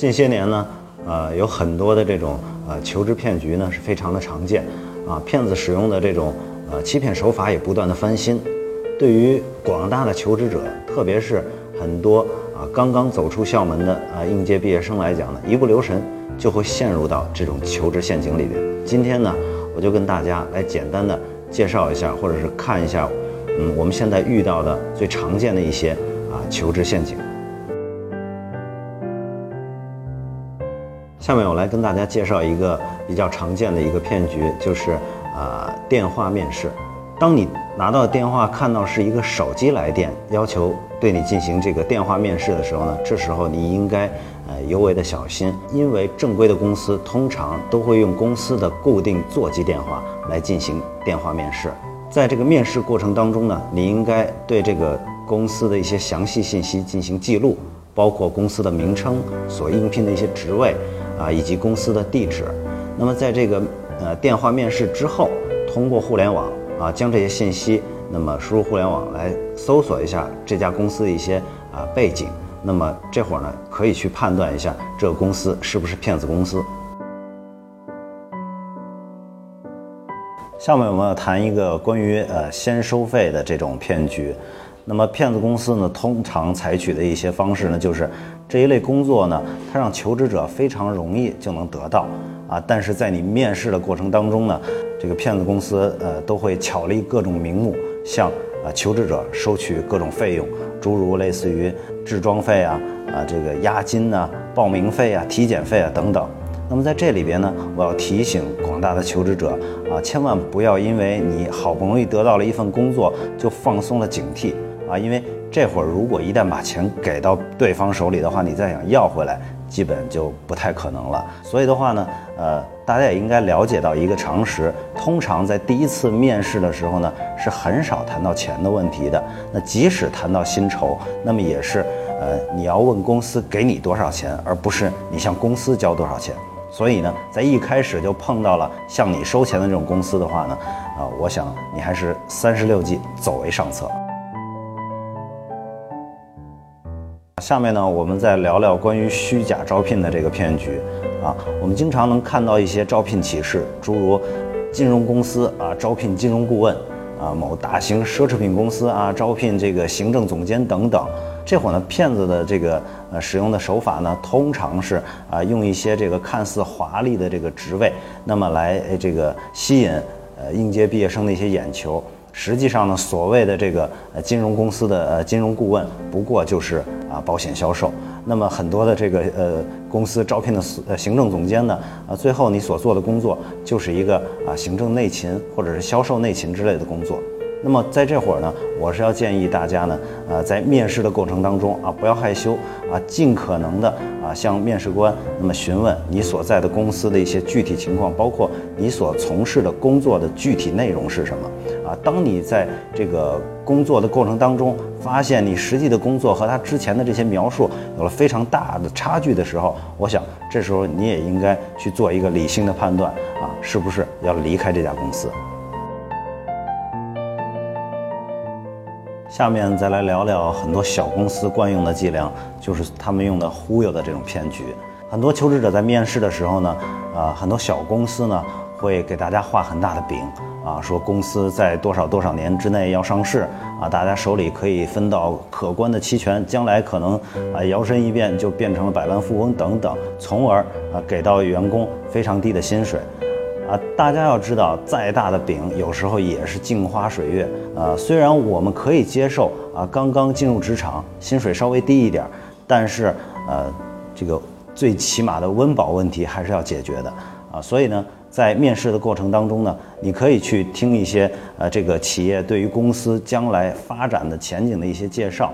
近些年呢，呃，有很多的这种呃求职骗局呢是非常的常见，啊，骗子使用的这种呃欺骗手法也不断的翻新。对于广大的求职者，特别是很多啊刚刚走出校门的啊应届毕业生来讲呢，一不留神就会陷入到这种求职陷阱里边。今天呢，我就跟大家来简单的介绍一下，或者是看一下，嗯，我们现在遇到的最常见的一些啊求职陷阱。下面我来跟大家介绍一个比较常见的一个骗局，就是啊电话面试。当你拿到电话看到是一个手机来电，要求对你进行这个电话面试的时候呢，这时候你应该呃尤为的小心，因为正规的公司通常都会用公司的固定座机电话来进行电话面试。在这个面试过程当中呢，你应该对这个公司的一些详细信息进行记录，包括公司的名称、所应聘的一些职位。啊，以及公司的地址。那么，在这个呃电话面试之后，通过互联网啊，将这些信息那么输入互联网来搜索一下这家公司的一些啊背景。那么这会儿呢，可以去判断一下这个公司是不是骗子公司。下面我们要谈一个关于呃先收费的这种骗局。那么骗子公司呢，通常采取的一些方式呢，就是这一类工作呢，它让求职者非常容易就能得到啊，但是在你面试的过程当中呢，这个骗子公司呃都会巧立各种名目，向啊求职者收取各种费用，诸如类似于置装费啊、啊这个押金呐、报名费啊、体检费啊等等。那么在这里边呢，我要提醒广大的求职者啊，千万不要因为你好不容易得到了一份工作，就放松了警惕。啊，因为这会儿如果一旦把钱给到对方手里的话，你再想要回来，基本就不太可能了。所以的话呢，呃，大家也应该了解到一个常识：通常在第一次面试的时候呢，是很少谈到钱的问题的。那即使谈到薪酬，那么也是，呃，你要问公司给你多少钱，而不是你向公司交多少钱。所以呢，在一开始就碰到了向你收钱的这种公司的话呢，啊，我想你还是三十六计，走为上策。下面呢，我们再聊聊关于虚假招聘的这个骗局啊。我们经常能看到一些招聘启事，诸如金融公司啊招聘金融顾问啊，某大型奢侈品公司啊招聘这个行政总监等等。这会儿呢，骗子的这个呃使用的手法呢，通常是啊用一些这个看似华丽的这个职位，那么来这个吸引呃应届毕业生的一些眼球。实际上呢，所谓的这个呃金融公司的呃金融顾问，不过就是啊保险销售。那么很多的这个呃公司招聘的呃行政总监呢，啊最后你所做的工作就是一个啊行政内勤或者是销售内勤之类的工作。那么在这会儿呢，我是要建议大家呢，呃，在面试的过程当中啊，不要害羞啊，尽可能的向面试官那么询问你所在的公司的一些具体情况，包括你所从事的工作的具体内容是什么啊。当你在这个工作的过程当中，发现你实际的工作和他之前的这些描述有了非常大的差距的时候，我想这时候你也应该去做一个理性的判断啊，是不是要离开这家公司。下面再来聊聊很多小公司惯用的伎俩，就是他们用的忽悠的这种骗局。很多求职者在面试的时候呢，啊，很多小公司呢会给大家画很大的饼，啊，说公司在多少多少年之内要上市，啊，大家手里可以分到可观的期权，将来可能啊摇身一变就变成了百万富翁等等，从而啊给到员工非常低的薪水。啊，大家要知道，再大的饼有时候也是镜花水月。啊，虽然我们可以接受啊，刚刚进入职场，薪水稍微低一点，但是呃，这个最起码的温饱问题还是要解决的。啊，所以呢，在面试的过程当中呢，你可以去听一些呃，这个企业对于公司将来发展的前景的一些介绍。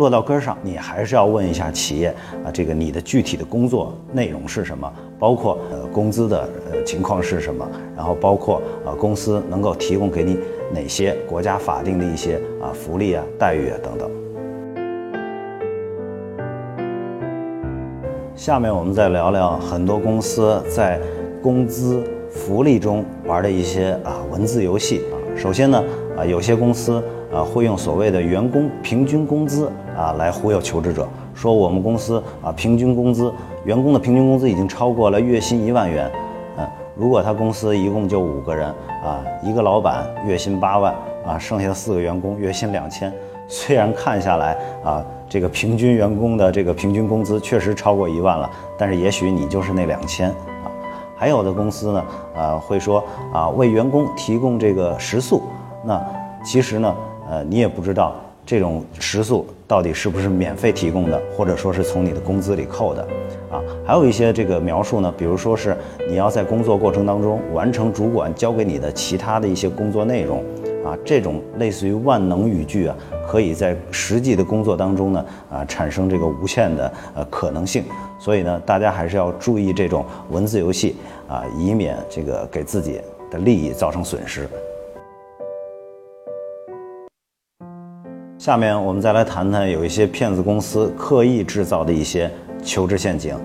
落到根上，你还是要问一下企业啊，这个你的具体的工作内容是什么？包括呃工资的呃情况是什么？然后包括啊公司能够提供给你哪些国家法定的一些啊福利啊待遇啊等等。下面我们再聊聊很多公司在工资福利中玩的一些啊文字游戏啊。首先呢啊有些公司啊会用所谓的员工平均工资啊来忽悠求职者，说我们公司啊平均工资，员工的平均工资已经超过了月薪一万元。嗯，如果他公司一共就五个人啊，一个老板月薪八万啊，剩下的四个员工月薪两千，虽然看下来啊，这个平均员工的这个平均工资确实超过一万了，但是也许你就是那两千啊。还有的公司呢，呃，会说啊，为员工提供这个食宿，那其实呢，呃，你也不知道这种食宿到底是不是免费提供的，或者说是从你的工资里扣的，啊，还有一些这个描述呢，比如说是你要在工作过程当中完成主管交给你的其他的一些工作内容。啊，这种类似于万能语句啊，可以在实际的工作当中呢，啊，产生这个无限的呃可能性。所以呢，大家还是要注意这种文字游戏啊，以免这个给自己的利益造成损失。下面我们再来谈谈有一些骗子公司刻意制造的一些求职陷阱。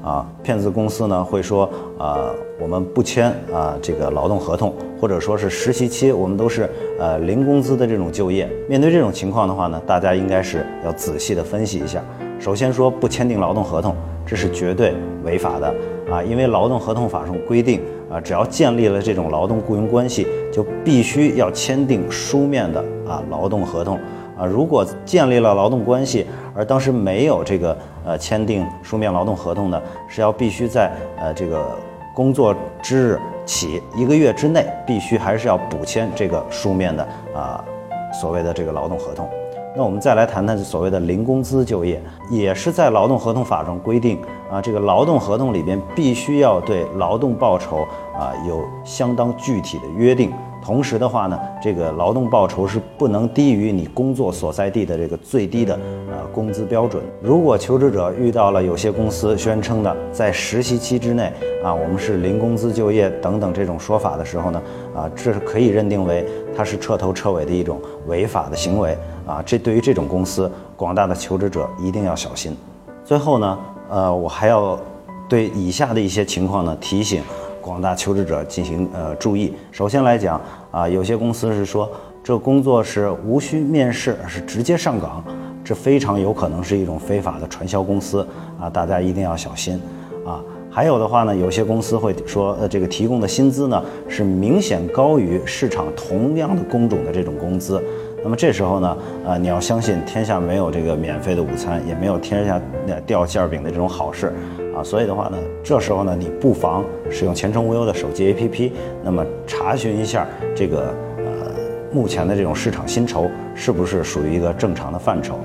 啊，骗子公司呢会说，啊，我们不签啊这个劳动合同，或者说是实习期，我们都是呃零工资的这种就业。面对这种情况的话呢，大家应该是要仔细的分析一下。首先说不签订劳动合同，这是绝对违法的啊，因为劳动合同法上规定啊，只要建立了这种劳动雇佣关系，就必须要签订书面的啊劳动合同。啊，如果建立了劳动关系，而当时没有这个呃签订书面劳动合同的，是要必须在呃这个工作之日起一个月之内，必须还是要补签这个书面的啊所谓的这个劳动合同。那我们再来谈谈所谓的零工资就业，也是在劳动合同法中规定啊，这个劳动合同里边必须要对劳动报酬啊有相当具体的约定。同时的话呢，这个劳动报酬是不能低于你工作所在地的这个最低的呃工资标准。如果求职者遇到了有些公司宣称的在实习期之内啊，我们是零工资就业等等这种说法的时候呢，啊，这是可以认定为它是彻头彻尾的一种违法的行为啊。这对于这种公司，广大的求职者一定要小心。最后呢，呃，我还要对以下的一些情况呢提醒。广大求职者进行呃注意。首先来讲啊，有些公司是说这工作是无需面试，是直接上岗，这非常有可能是一种非法的传销公司啊，大家一定要小心啊。还有的话呢，有些公司会说呃这个提供的薪资呢是明显高于市场同样的工种的这种工资。那么这时候呢，呃你要相信天下没有这个免费的午餐，也没有天下掉馅儿饼的这种好事。啊，所以的话呢，这时候呢，你不妨使用前程无忧的手机 APP，那么查询一下这个呃目前的这种市场薪酬是不是属于一个正常的范畴，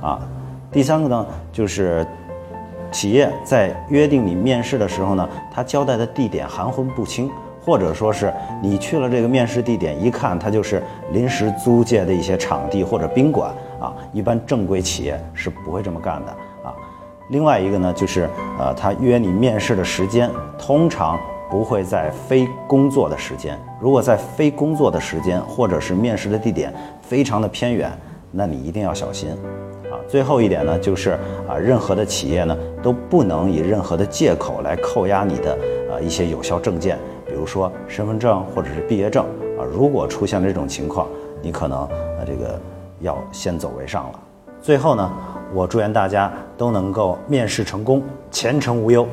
啊，第三个呢，就是企业在约定你面试的时候呢，他交代的地点含混不清，或者说是你去了这个面试地点，一看它就是临时租借的一些场地或者宾馆啊，一般正规企业是不会这么干的。另外一个呢，就是呃，他约你面试的时间，通常不会在非工作的时间。如果在非工作的时间，或者是面试的地点非常的偏远，那你一定要小心。啊，最后一点呢，就是啊，任何的企业呢都不能以任何的借口来扣押你的呃一些有效证件，比如说身份证或者是毕业证啊。如果出现了这种情况，你可能呃这个要先走为上了。最后呢。我祝愿大家都能够面试成功，前程无忧。